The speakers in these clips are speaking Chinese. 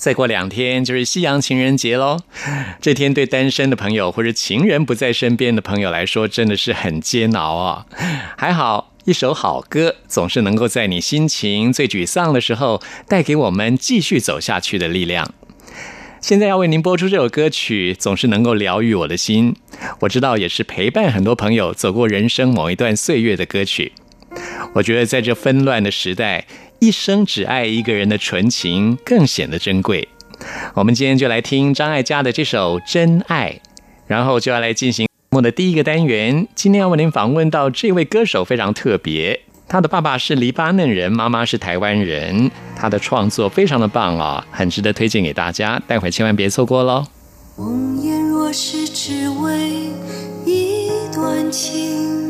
再过两天就是西洋情人节喽，这天对单身的朋友或者情人不在身边的朋友来说，真的是很煎熬啊。还好，一首好歌总是能够在你心情最沮丧的时候，带给我们继续走下去的力量。现在要为您播出这首歌曲，总是能够疗愈我的心。我知道，也是陪伴很多朋友走过人生某一段岁月的歌曲。我觉得，在这纷乱的时代。一生只爱一个人的纯情更显得珍贵。我们今天就来听张艾嘉的这首《真爱》，然后就要来进行我的第一个单元。今天要为您访问到这位歌手非常特别，他的爸爸是黎巴嫩人，妈妈是台湾人。他的创作非常的棒啊，很值得推荐给大家。待会千万别错过喽。红颜若是只为一段情。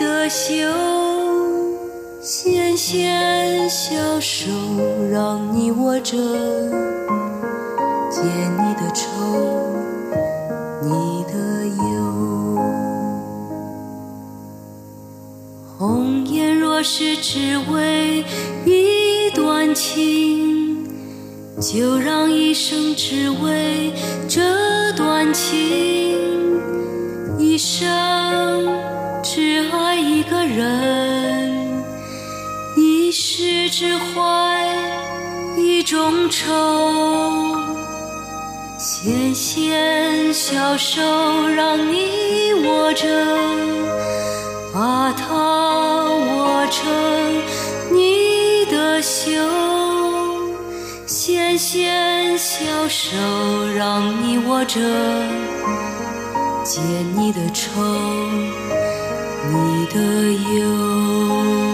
的袖，纤纤小手让你握着，解你的愁，你的忧。红颜若是只为一段情，就让一生只为这段情，一生。只爱一个人，一世只怀一种愁。纤纤小手让你握着，把它握成你的袖。纤纤小手让你握着，解你的愁。你的忧。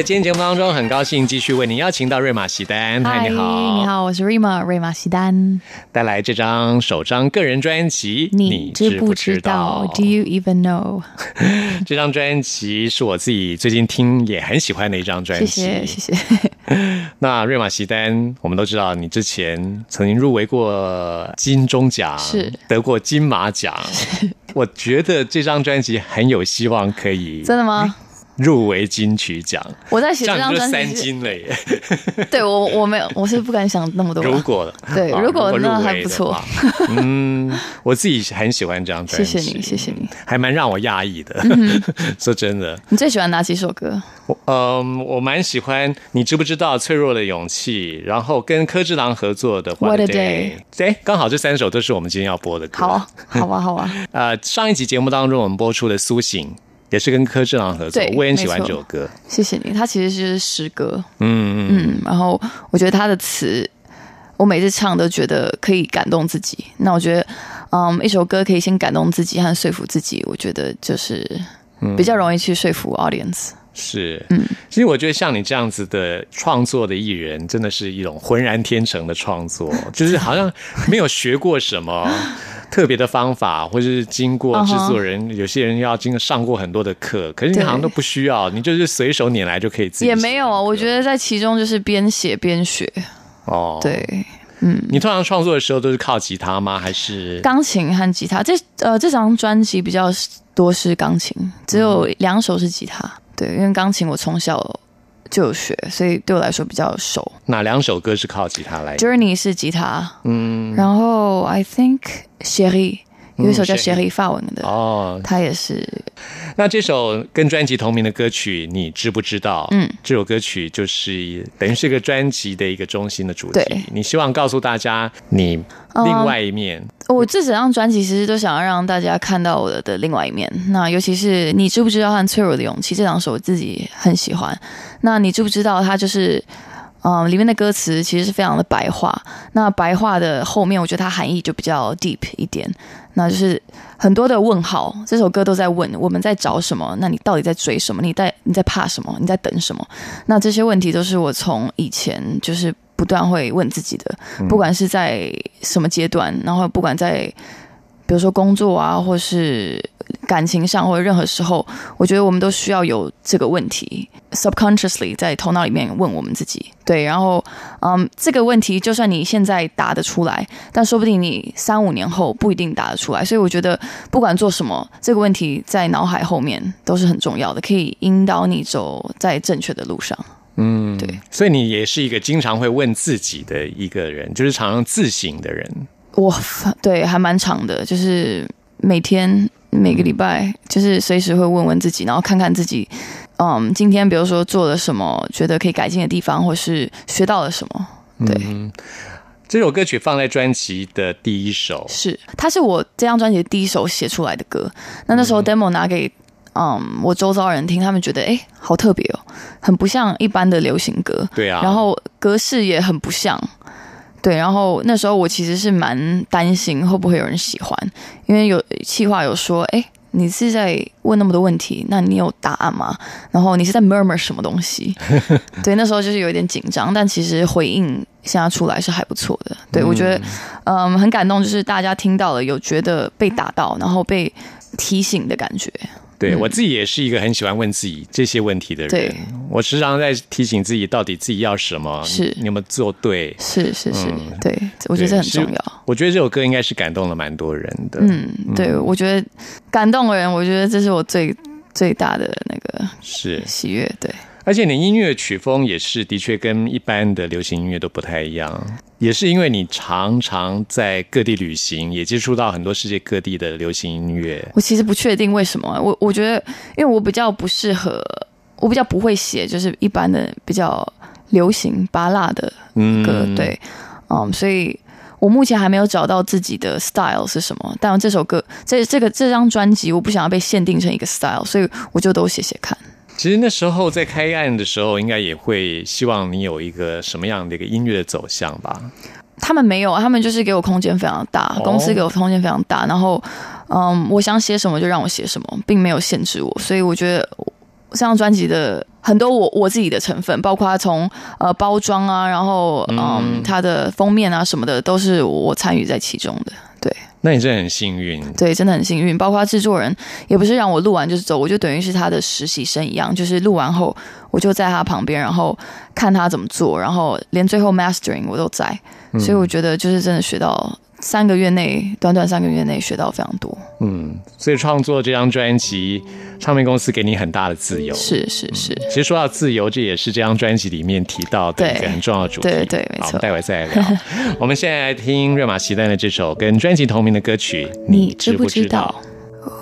在今天节目当中，很高兴继续为您邀请到瑞玛西丹，嗨，你好，你，好，我是 Rima 瑞玛西丹。带来这张首张个人专辑，你知不知道？Do you even know？这张专辑是我自己最近听也很喜欢的一张专辑。谢谢，谢谢。那瑞玛西丹，我们都知道你之前曾经入围过金钟奖，是得过金马奖。我觉得这张专辑很有希望可以真的吗？入围金曲奖，我在写这张专辑三，金了耶！对我我没有，我是不敢想那么多。如果啊对如果那围还不错嗯，我自己很喜欢这张专辑，谢谢你，谢谢你。还蛮让我讶异的。说真的，你最喜欢哪几首歌？我嗯，我蛮喜欢。你知不知道《脆弱的勇气》？然后跟柯志郎合作的《What a Day》，哎，刚好这三首都是我们今天要播的歌。好啊，好啊，好啊。呃，上一集节目当中我们播出的《苏醒》也是跟柯志朗合作，我也很喜欢这首歌。谢谢你。它其实是诗歌，嗯嗯，嗯，然后我觉得他的词，我每次唱都觉得可以感动自己。那我觉得，嗯，一首歌可以先感动自己和说服自己，我觉得就是比较容易去说服 audience。是，嗯，其实我觉得像你这样子的创作的艺人，真的是一种浑然天成的创作，就是好像没有学过什么 特别的方法，或者是经过制作人有些人要经上过很多的课，可是你好像都不需要，你就是随手拈来就可以自己也没有啊，我觉得得在其中就是边写边学。哦，，对，嗯你通常创作的时候都是靠吉他吗？还是钢琴和吉他，这呃这张专辑比较多是钢琴，只有两首是吉他。对，因为钢琴我从小就有学，所以对我来说比较熟。哪两首歌是靠吉他来？Journey 是吉他，嗯，然后 I think Sherry 有一首叫嗯 Sherry Sherry 法文的，哦，他也是那这首跟专辑同名的歌曲，你知不知道？嗯，这首歌曲就是等于是个专辑的一个中心的主题。你希望告诉大家你另外一面。我这整张专辑其实都想要让大家看到我的的另外一面。那尤其是你知不知道和脆弱的勇气这两首我自己很喜欢。那你知不知道它就是。嗯，里面的歌词其实是非常的白话。那白话的后面，我觉得它含义就比较 deep 一点。那就是很多的问号，这首歌都在问我们在找什么？那你到底在追什么？你在你在怕什么？你在等什么？那这些问题都是我从以前就是不断会问自己的，不管是在什么阶段，然后不管在比如说工作啊，或是感情上，或者任何时候，我觉得我们都需要有这个问题，subconsciously 在头脑里面问我们自己。对，然后嗯，这个问题就算你现在答得出来，但说不定你三五年后不一定答得出来。所以我觉得不管做什么，这个问题在脑海后面都是很重要的，可以引导你走在正确的路上。嗯，对。所以你也是一个经常会问自己的一个人，就是常常自省的人。我对还蛮长的，就是每天每个礼拜，就是随时会问问自己，然后看看自己，嗯，今天比如说做了什么，觉得可以改进的地方，或是学到了什么。对，这首歌曲放在专辑的第一首，是它是我这张专辑的第一首写出来的歌。那那时候 demo 拿给嗯我周遭人听，他们觉得哎好特别哦，很不像一般的流行歌。对啊，然后格式也很不像。对，然后那时候我其实是蛮担心会不会有人喜欢，因为有气话有说，哎，你是在问那么多问题，那你有答案吗？然后你是在 murmur 什么东西？对，那时候就是有一点紧张，但其实回应现在出来是还不错的。对我觉得，嗯，很感动，就是大家听到了有觉得被打到，然后被提醒的感觉。对、嗯我自己也是一个很喜欢问自己这些问题的人对。我时常在提醒自己，到底自己要什么，是你你有没有做对？是是是，嗯对，我觉得这很重要。我觉得这首歌应该是感动了蛮多人的。嗯，对，我觉得感动的人，我觉得这是我最最大的那个是，喜悦。对，而且你音乐曲风也是的确跟一般的流行音乐都不太一样，也是因为你常常在各地旅行，也接触到很多世界各地的流行音乐。我其实不确定为什么，我我觉得，因为我比较不适合，我比较不会写，就是一般的比较流行巴拉的嗯歌，对，嗯，所以我目前还没有找到自己的 style 是什么。但这首歌，这这个这张专辑，我不想要被限定成一个 style，所以我就都写写看。其实那时候在开案的时候，应该也会希望你有一个什么样的一个音乐的走向吧？他们没有，他们就是给我空间非常大，哦公司给我空间非常大，然后，嗯，我想写什么就让我写什么，并没有限制我，所以我觉得这张专辑的很多我我自己的成分，包括从呃包装啊，然后嗯它的封面啊什么的，都是我参与在其中的。对那你真的很幸运。对，真的很幸运。包括制作人也不是让我录完就是走，我就等于是他的实习生一样，就是录完后我就在他旁边，然后看他怎么做，然后连最后 mastering 我都在，所以我觉得就是真的学到三个月内，短短三个月内学到非常多。嗯，所以创作这张专辑，唱片公司给你很大的自由。是是是，其实说到自由，这也是这张专辑里面提到的一个很重要的主题。对对没错我们待会再来聊。我们现在来听瑞玛席丹的这首跟专辑同名的歌曲，你知不知知知道？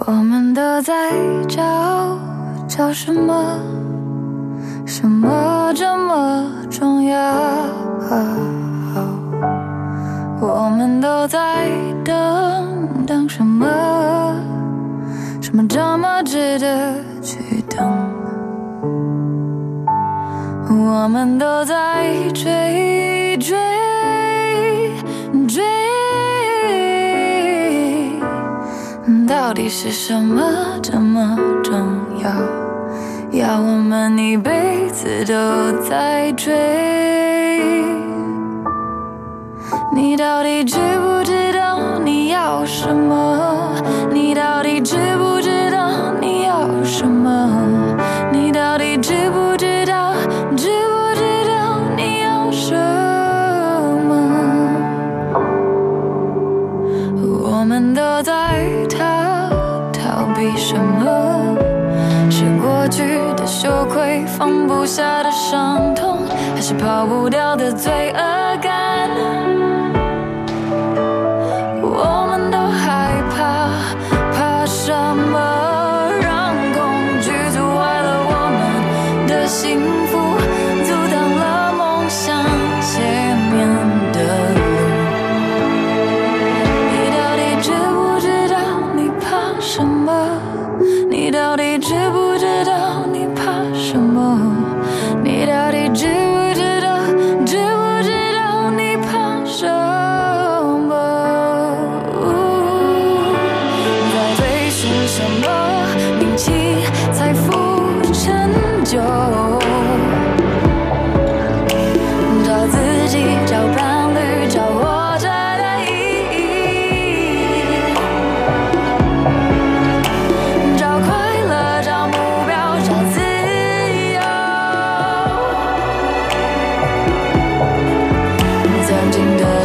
我们都在找找什么？什么这么重要？我们都在等等什么？什么这么值得去等？我们都在追追追。到底是什么这么重要？要我们一辈子都在追？你到底知不知道你要什么？你到底知不知道你要什么？你到底知不知道？知不知道你要什么？我们都在逃逃避什么？是过去的羞愧，放不下的伤痛，还是跑不掉的罪恶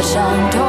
伤痛，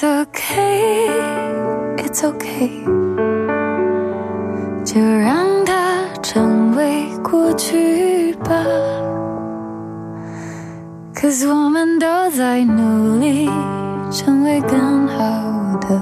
It's okay, it's okay，就让它成为过去吧。Cause 我们都在努力成为更好的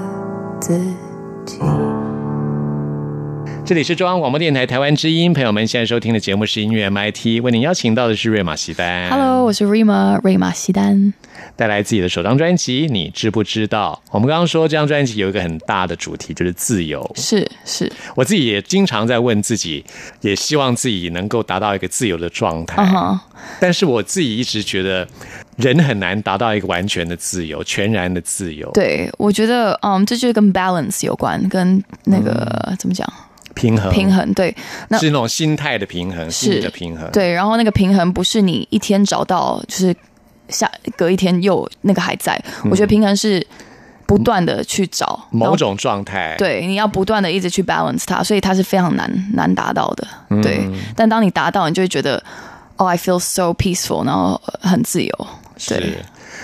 这里是中央广播电台台湾之音，朋友们现在收听的节目是音乐 MIT，为您邀请到的是瑞玛西丹。Hello，我是 Rima 瑞玛西丹。带来自己的首张专辑，你知不知道？我们刚刚说这张专辑有一个很大的主题，就是自由。是是，我自己也经常在问自己，也希望自己能够达到一个自由的状态。但是我自己一直觉得，人很难达到一个完全的自由、全然的自由。，对，我觉得，嗯，这就是跟 balance 有关，跟那个、嗯怎么讲平衡，平衡。对，那是那种心态的平衡，心理的平衡。，对，然后那个平衡不是你一天找到，就是下隔一天又那个还在。我觉得平衡是不断的去找某种状态。，对，你要不断的一直去 balance 它，所以它是非常难难达到的。嗯对，但当你达到，你就会觉得，哦、i feel so peaceful，然后很自由。对是。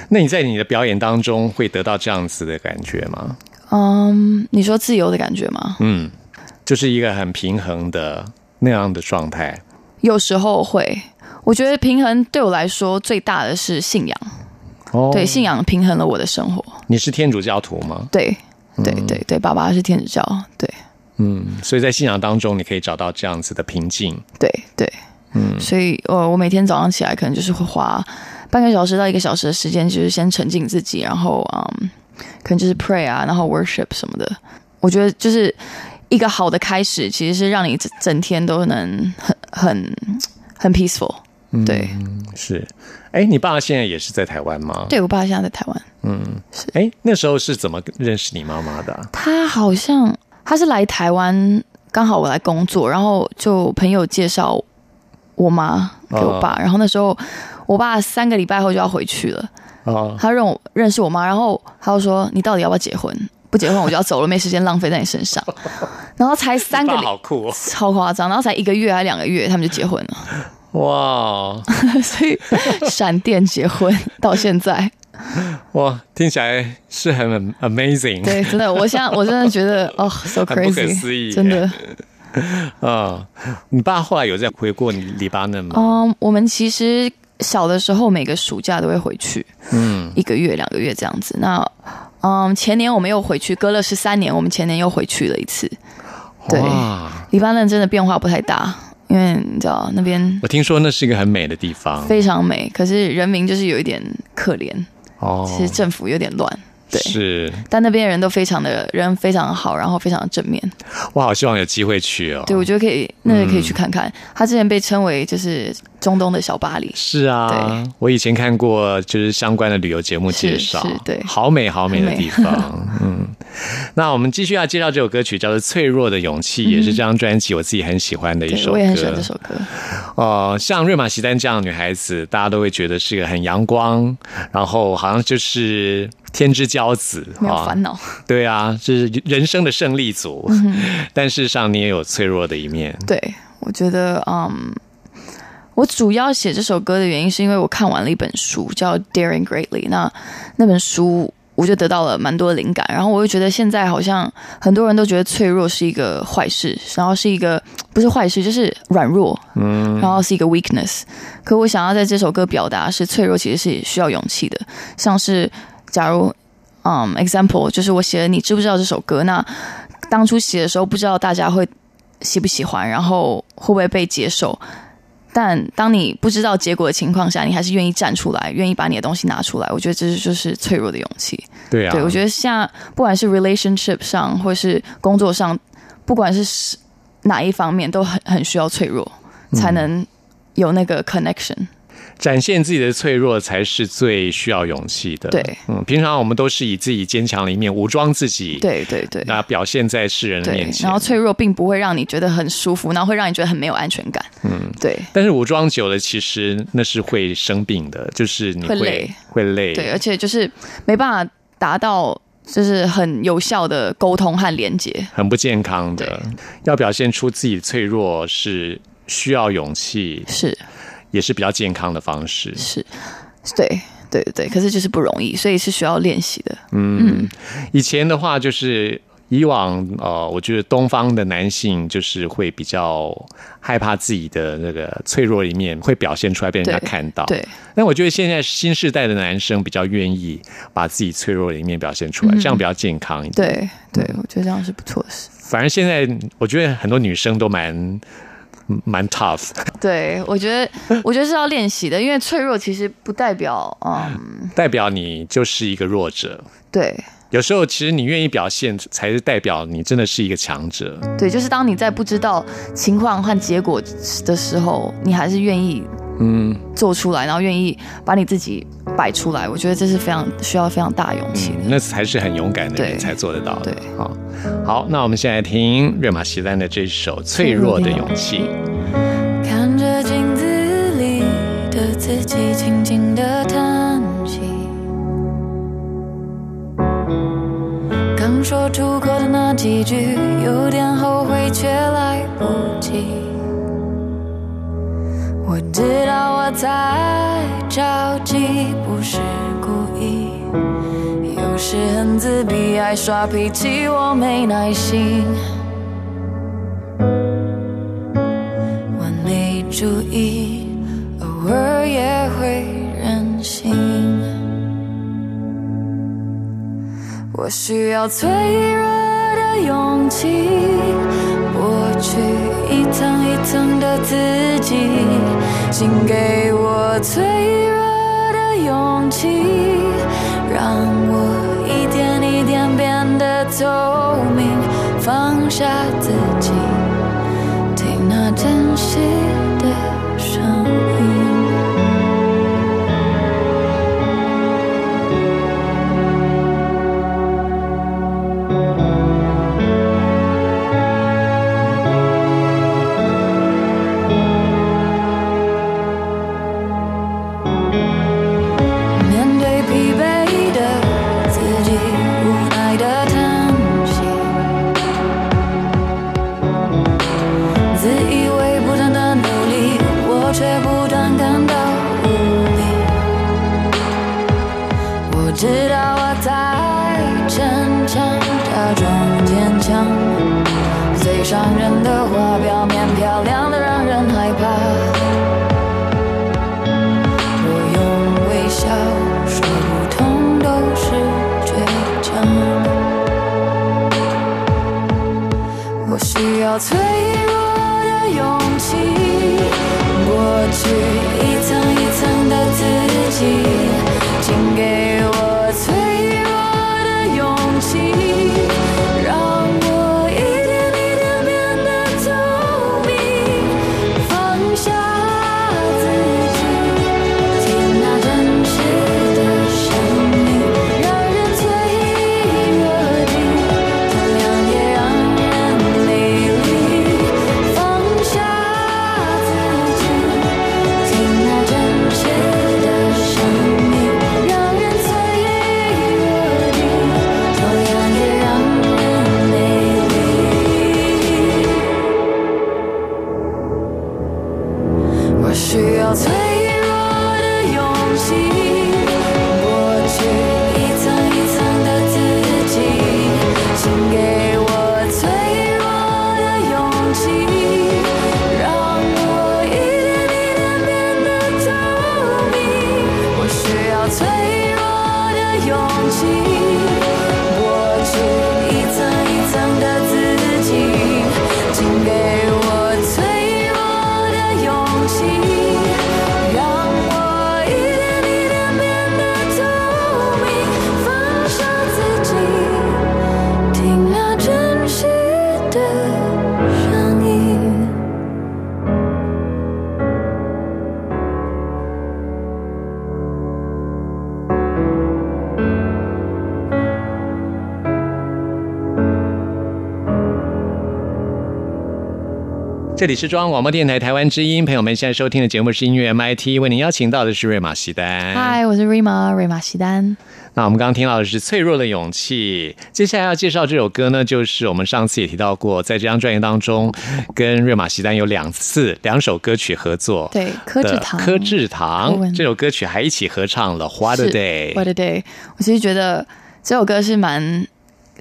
那你在你的表演当中会得到这样子的感觉吗？嗯，你说自由的感觉吗？嗯，就是一个很平衡的那样的状态。有时候会，我觉得平衡对我来说最大的是信仰，哦对，信仰平衡了我的生活。你是天主教徒吗？对，对，对，对，爸爸是天主教，对，嗯，所以在信仰当中，你可以找到这样子的平静。对，对，嗯，所以呃，我每天早上起来可能就是会花半个小时到一个小时的时间，就是先沉浸自己，然后嗯，可能就是 pray 啊，然后 worship 什么的。我觉得就是一个好的开始，其实是让你整整天都能很很很 peaceful。对，是，哎，你爸现在也是在台湾吗？。对我爸现在在台湾。嗯，是哎，那时候是怎么认识你妈妈的啊、他好像他是来台湾，刚好我来工作，然后就朋友介绍我妈给我爸，然后那时候我爸三个礼拜后就要回去了，哦，他认我认识我妈，然后他就说你到底要不要结婚？不结婚我就要走了，没时间浪费在你身上。然后才三个好酷哦！超夸张，然后才一个月还两个月，他们就结婚了，哇 所以闪电结婚 到现在，哇，听起来是很 amazing。对，真的，我现在我真的觉得哦，so 很不可 crazy，思议真的。啊、你爸后来有再回过黎巴嫩吗？嗯，我们其实小的时候每个暑假都会回去，嗯，一个月、两个月这样子。那嗯，前年我们又回去，隔了十三年，我们前年又回去了一次。对哇，黎巴嫩真的变化不太大，因为你知道那边我听说那是一个很美的地方非常美，可是人民就是有一点可怜，哦，其实政府有点乱。对，是，但那边的人都非常的人非常好，然后非常的正面。我好希望有机会去哦。对，我觉得可以，那个可以去看看。他之前被称为就是中东的小巴黎。是啊，我以前看过就是相关的旅游节目介绍，是是对好美好美的地方。嗯，那我们继续要介绍这首歌曲，叫做《脆弱的勇气》，也是这张专辑我自己很喜欢的一，首歌。我也很喜欢这首歌。哦，像瑞玛席丹这样的女孩子，大家都会觉得是一个很阳光，然后好像就是天之骄子，没有啊烦恼。对啊，是人生的胜利组。嗯但事实上，你也有脆弱的一面。对，我觉得，嗯，我主要写这首歌的原因，是因为我看完了一本书，叫《Daring Greatly》。那那本书，我就得到了蛮多的灵感。然后我又觉得，现在好像很多人都觉得脆弱是一个坏事，然后是一个不是坏事，就是软弱，嗯，然后是一个 weakness。可我想要在这首歌表达是脆弱，其实是需要勇气的。像是假如，嗯，example 就是我写了，你知不知道这首歌？那当初写的时候，不知道大家会喜不喜欢，然后会不会被接受。但当你不知道结果的情况下，你还是愿意站出来，愿意把你的东西拿出来。我觉得这就是脆弱的勇气。对啊，对我觉得像不管是 relationship 上，或是工作上，不管是哪一方面，都很很需要脆弱，才能有那个 connection。展现自己的脆弱才是最需要勇气的。对，嗯，平常我们都是以自己坚强的一面武装自己，，对对对。那表现在世人的面，前。然后脆弱并不会让你觉得很舒服，然后会让你觉得很没有安全感。嗯，对但是武装久了，其实那是会生病的，就是你会会累会累。对，而且就是没办法达到就是很有效的沟通和连接。很不健康的。要表现出自己脆弱是需要勇气，是也是比较健康的方式。是，对对对，可是就是不容易，所以是需要练习的。嗯，以前的话就是以往呃，我觉得东方的男性就是会比较害怕自己的那个脆弱一面会表现出来被人家看到。对，但我觉得现在新时代的男生比较愿意把自己脆弱的一面表现出来，嗯这样比较健康一点。对对，我觉得这样是不错的事。反正现在我觉得很多女生都蛮蛮 tough，对，我觉得我觉得是要练习的，因为脆弱其实不代表嗯，代表你就是一个弱者。对有时候其实你愿意表现，才是代表你真的是一个强者。对，就是当你在不知道情况和结果的时候，你还是愿意嗯，做出来，然后愿意把你自己摆出来，我觉得这是非常需要非常大勇气的。那才是很勇敢的人才做得到的。对好，好，那我们现在听瑞玛席丹的这首《脆弱的勇气》。看着镜子里的自己，轻轻的叹息。刚说出口的那几句，有点后悔，却来不及。我知道我在着急，不是故意。有时很自闭，爱耍脾气，我没耐心。我没注意，偶尔也会任性。我需要脆弱的勇气，剥去一层一层的自己，请给我脆弱的勇气，让我一点一点变得透明，放下自己。听那真实憔悴这里是中央广播电台台湾之音，朋友们现在收听的节目是音乐 MIT，为您邀请到的是瑞玛西丹。嗨，我是 Rima 瑞玛西丹。那我们刚刚听到的是《脆弱的勇气》，接下来要介绍这首歌呢，就是我们上次也提到过，在这张专辑当中，跟瑞玛西丹有两次两首歌曲合作。对柯志堂柯志堂欧文这首歌曲还一起合唱了《What a Day》。What a Day！我其实觉得这首歌是蛮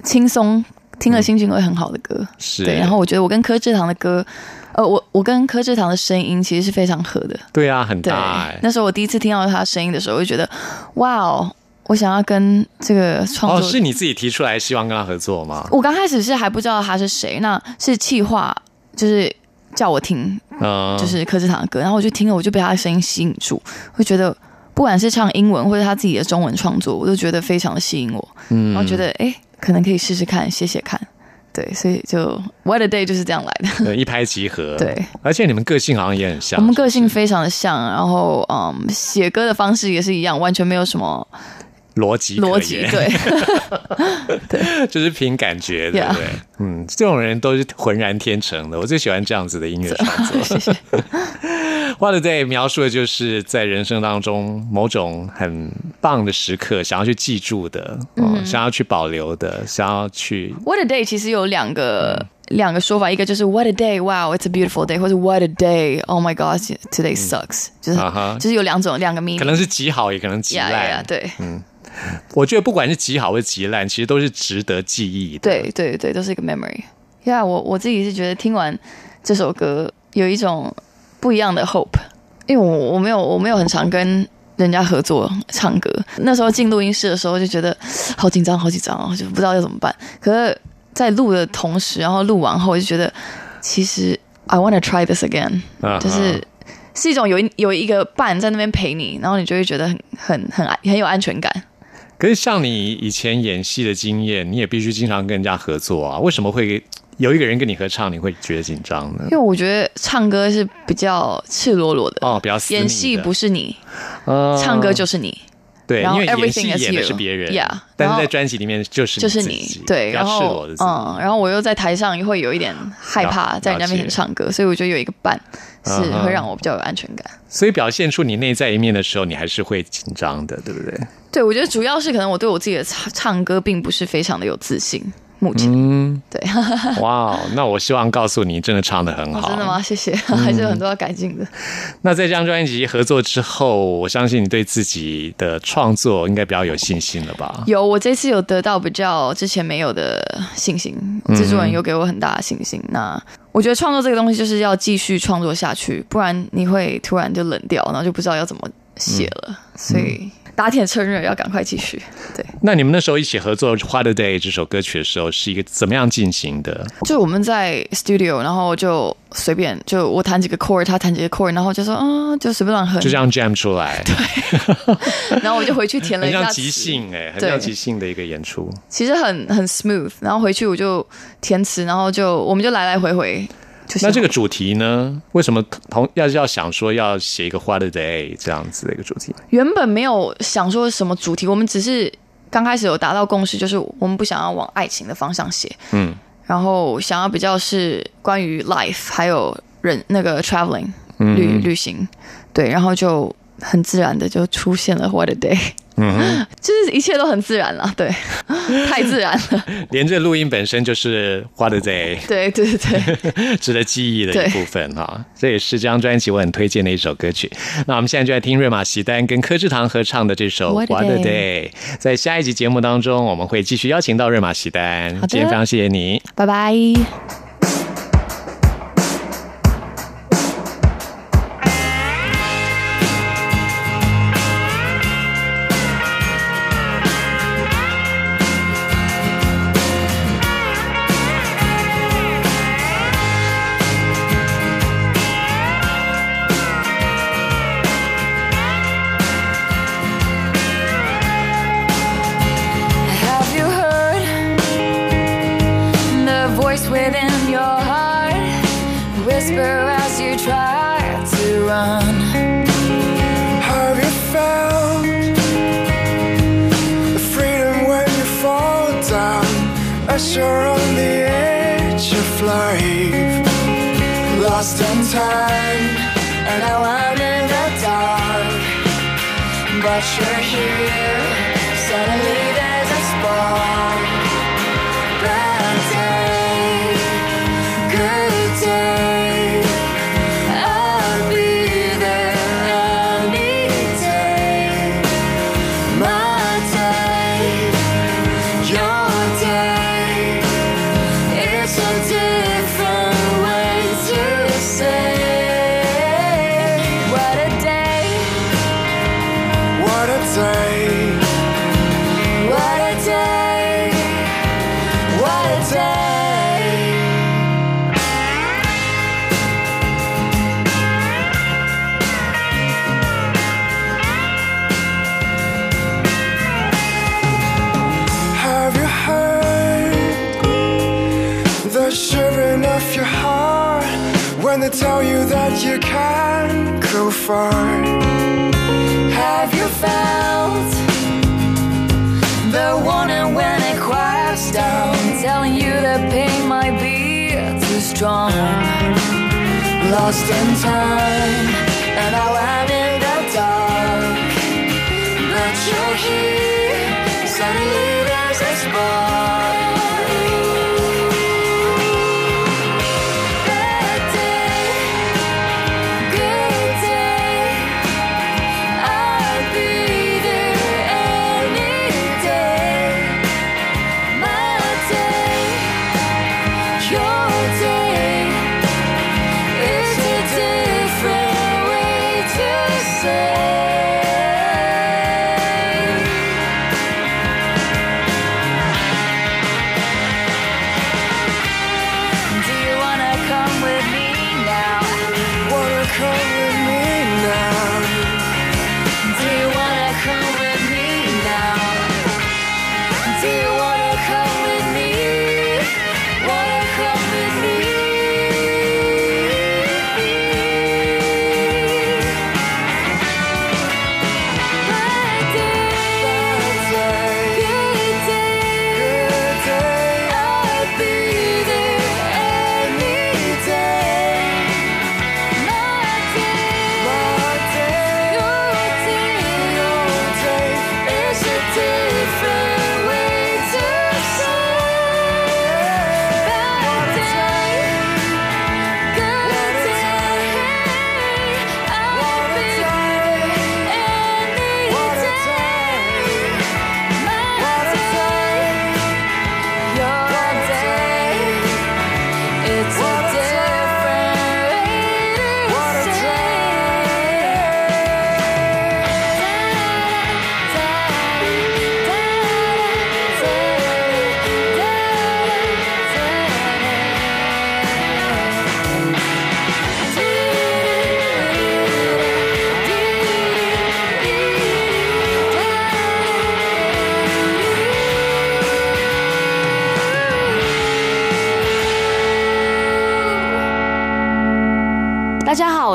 轻松听了心情会很好的歌。是对，然后我觉得我跟柯志堂的歌，呃，我我跟柯志堂的声音其实是非常合的。对啊，很对大哎，。那时候我第一次听到他的声音的时候，我就觉得，哇哦，我想要跟这个创哦，作是你自己提出来希望跟他合作吗？我刚开始是还不知道他是谁，那是企划，就是叫我听，嗯，就是柯志堂的歌，然后我就听了，我就被他的声音吸引住，会觉得不管是唱英文或者他自己的中文创作，我都觉得非常的吸引我，嗯然后觉得哎，诶可能可以试试看，写写看，对，所以就 What a Day 就是这样来的。对一拍即合。对，而且你们个性好像也很像。我们个性非常的像，然后嗯，写歌的方式也是一样，完全没有什么逻辑逻辑，对 对，就是凭感觉，对不对？嗯，这种人都是浑然天成的，我最喜欢这样子的音乐创作。谢谢。花的 day 描述的就是在人生当中某种很棒的时刻，想要去记住的，嗯，想要去保留的，想要去 What a day 其实有两个、两个说法，一个就是 What a day，Wow，it's a beautiful day，或者 What a day，Oh my God，today sucks，、就是、就是有两种两个 meaning，可能是极好，也可能极烂。呀，对我觉得不管是极好或者极烂，其实都是值得记忆的。对对对，都是一个 memory。呀、我我自己是觉得听完这首歌有一种不一样的 hope，因为我我没有我没有很常跟人家合作唱歌，那时候进录音室的时候就觉得好紧张好紧张哦，就不知道要怎么办。可是，在录的同时，然后录完后，我就觉得其实 I wanna try this again，、就是是一种有一有一个伴在那边陪你，然后你就会觉得很很很安很有安全感。可是像你以前演戏的经验，你也必须经常跟人家合作啊。为什么会有一个人跟你合唱，你会觉得紧张呢因？为我觉得唱歌是比较赤裸裸的，哦，比较演戏不是你，呃唱歌就是你，对，然后因为演戏 everything 演的是别人 Yeah，但是在专辑里面就是就是你，对，比较然后赤裸的自己。嗯，然后我又在台上会有一点害怕在人家面前唱歌，所以我觉得有一个伴是会让我比较有安全感。所以表现出你内在一面的时候，你还是会紧张的，对不对？对，我觉得主要是可能我对我自己的唱唱歌并不是非常的有自信，目前、嗯，对，哇哦，那我希望告诉你，真的唱的很好。哦真的吗？？谢谢，还是有很多要改进的。那在这张专辑合作之后，我相信你对自己的创作应该比较有信心了吧？有，我这次有得到比较之前没有的信心，制作人有给我很大的信心。那我觉得创作这个东西就是要继续创作下去，不然你会突然就冷掉，然后就不知道要怎么写了。所以打铁趁热要赶快继续。对，那你们那时候一起合作《What a Day》这首歌曲的时候，是一个怎么样进行的？就我们在 studio，然后就随便就我弹几个 chord，他弹几个 chord，然后就说啊，就随便乱哼，就这样 jam 出来，对 然后我就回去填了一下很像即兴哎、很对像即兴的一个演出。其实很很 smooth，然后回去我就填词，然后就我们就来来回回。就是那这个主题呢？为什么同要要想说要写一个《What a Day》这样子的一个主题？原本没有想说什么主题，我们只是刚开始有达到共识，就是我们不想要往爱情的方向写，嗯，然后想要比较是关于 life 还有人那个 traveling 嗯。旅旅行，对，然后就很自然的就出现了 What a Day，嗯 就是一切都很自然了，对，太自然了，连这录音本身就是《What a Day 对对对对，》值得记忆的一部分哈。这也是这张专辑我很推荐的一首歌曲。那我们现在就来听瑞玛席丹跟柯志堂合唱的这首《What a Day Day》。在下一集节目当中，我们会继续邀请到瑞玛席丹。好的今天非常谢谢你。拜拜。But you're here, you can't go far? Have you felt the warning when it quiets down, telling you that pain might be too strong. lost in time, and now I'm in the dark? But you're here, suddenly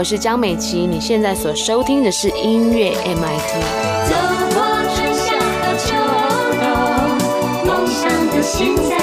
是江美琪，你现在所收听的是音乐 MIT。走过春夏和秋冬，梦想的心在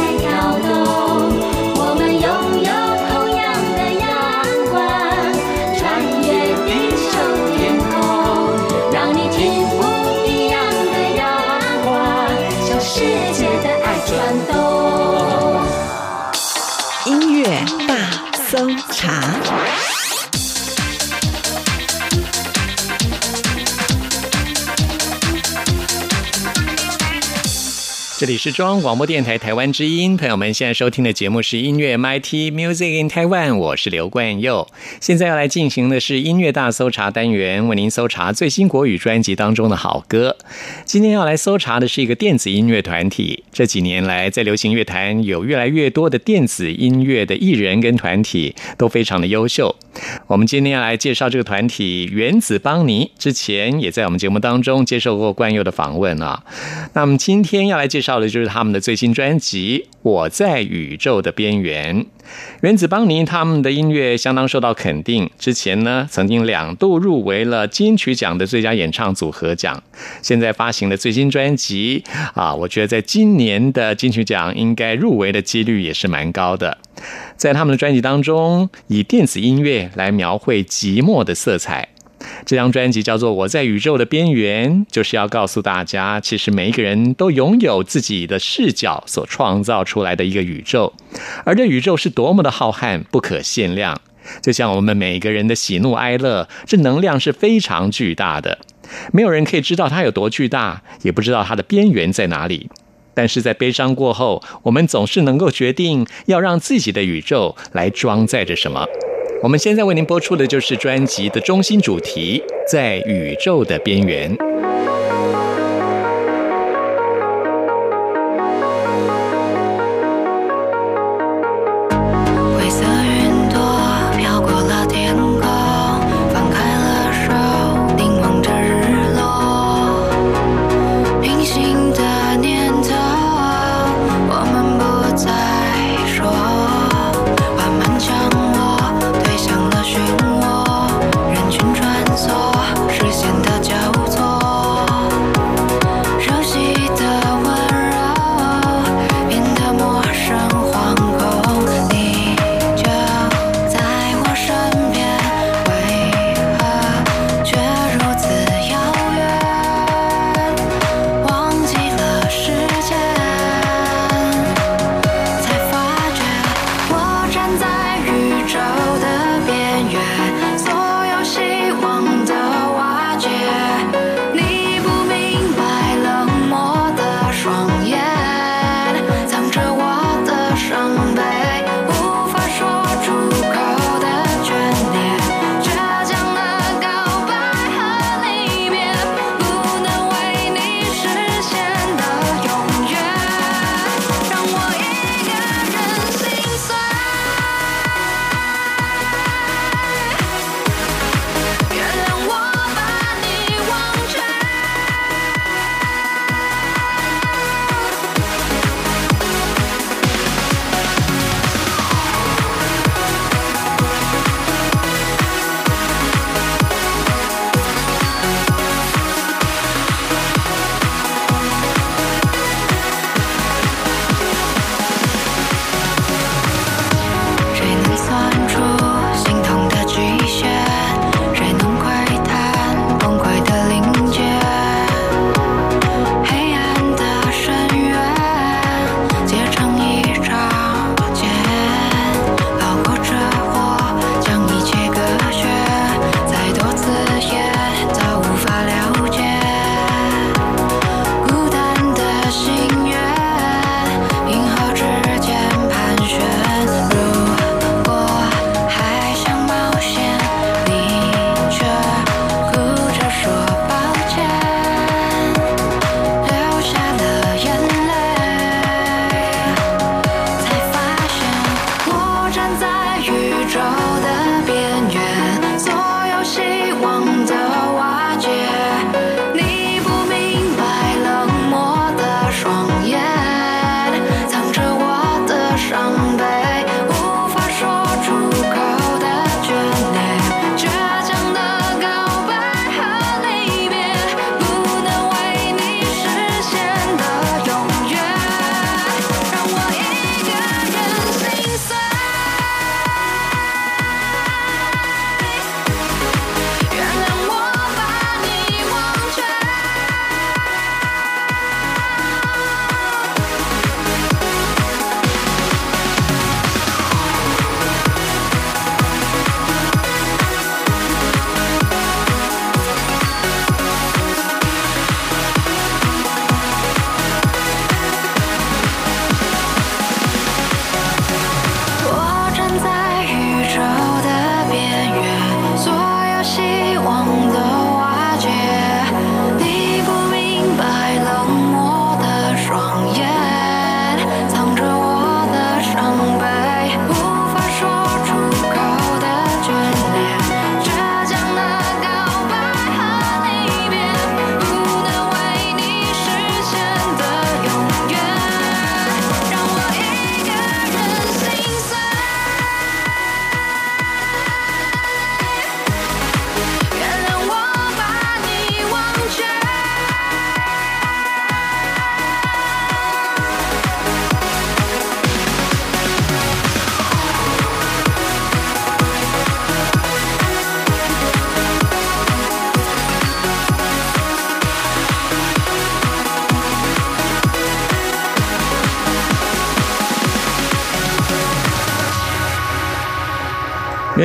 这里是中央广播电台台湾之音，朋友们现在收听的节目是音乐 MIT Music in Taiwan，我是刘冠佑。现在要来进行的是音乐大搜查单元，为您搜查最新国语专辑当中的好歌。今天要来搜查的是一个电子音乐团体。这几年来，在流行乐坛有越来越多的电子音乐的艺人跟团体都非常的优秀。我们今天要来介绍这个团体原子邦尼，之前也在我们节目当中接受过冠佑的访问啊。那么今天要来介绍的就是他们的最新专辑《我在宇宙的边缘》。原子邦尼他们的音乐相当受到肯定，之前呢曾经两度入围了金曲奖的最佳演唱组合奖。现在发行的最新专辑啊，我觉得在今年的金曲奖应该入围的几率也是蛮高的。在他们的专辑当中，以电子音乐来描绘寂寞的色彩。这张专辑叫做《我在宇宙的边缘》，就是要告诉大家，其实每一个人都拥有自己的视角所创造出来的一个宇宙，而这宇宙是多么的浩瀚、不可限量。就像我们每个人的喜怒哀乐，这能量是非常巨大的，没有人可以知道它有多巨大，也不知道它的边缘在哪里。但是在悲伤过后，我们总是能够决定要让自己的宇宙来装载着什么。我们现在为您播出的就是专辑的中心主题，在宇宙的边缘。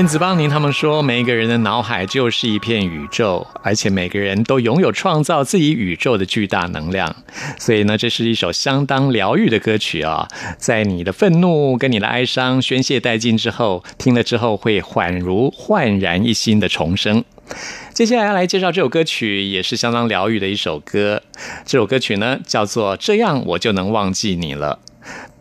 原子邦尼他们说，每一个人的脑海就是一片宇宙，而且每个人都拥有创造自己宇宙的巨大能量。所以呢，这是一首相当疗愈的歌曲啊！在你的愤怒跟你的哀伤宣泄殆尽之后，听了之后会恍如焕然一新的重生。接下来要来介绍这首歌曲，也是相当疗愈的一首歌。这首歌曲呢，叫做《这样我就能忘记你了》。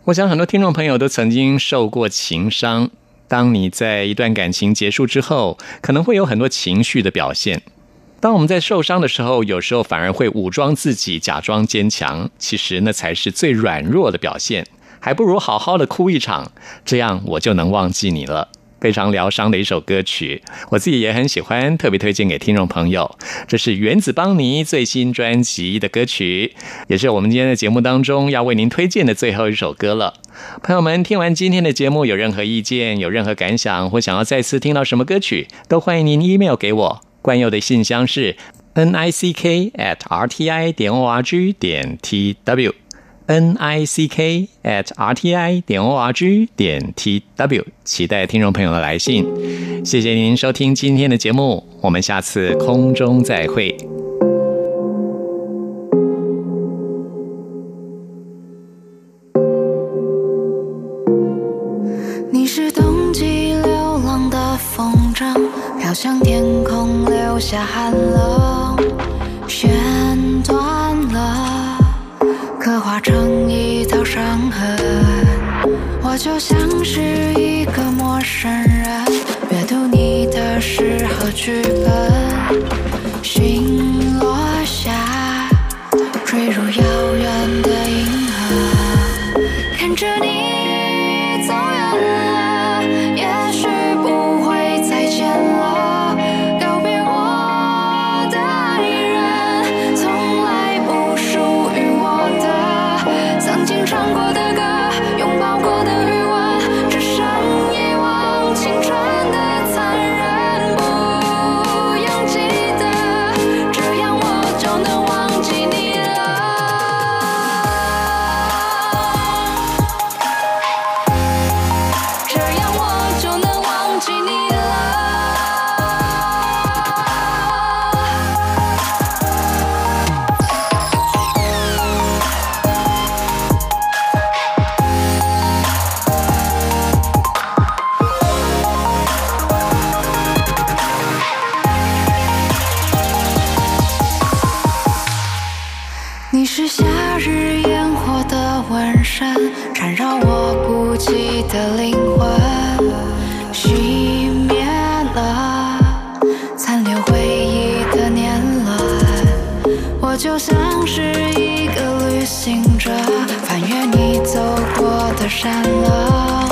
我想很多听众朋友都曾经受过情伤。当你在一段感情结束之后，可能会有很多情绪的表现。当我们在受伤的时候，有时候反而会武装自己，假装坚强，其实那才是最软弱的表现。还不如好好的哭一场，这样我就能忘记你了。非常疗伤的一首歌曲，我自己也很喜欢，特别推荐给听众朋友。这是原子邦尼最新专辑的歌曲，也是我们今天的节目当中要为您推荐的最后一首歌了。朋友们，听完今天的节目，有任何意见、有任何感想，或想要再次听到什么歌曲，都欢迎您 email 给我。关佑的信箱是 n i c k at r t i 点 o r g 点 t w。N i c k at r t i 点 o r g 点 t w，期待听众朋友的来信。谢谢您收听今天的节目，我们下次空中再会。你是冬季流浪的风筝，飘向天空，留下寒冷，化成一道伤痕。我就像是一个陌生人，阅读你的诗和剧本，心落下，坠入山了，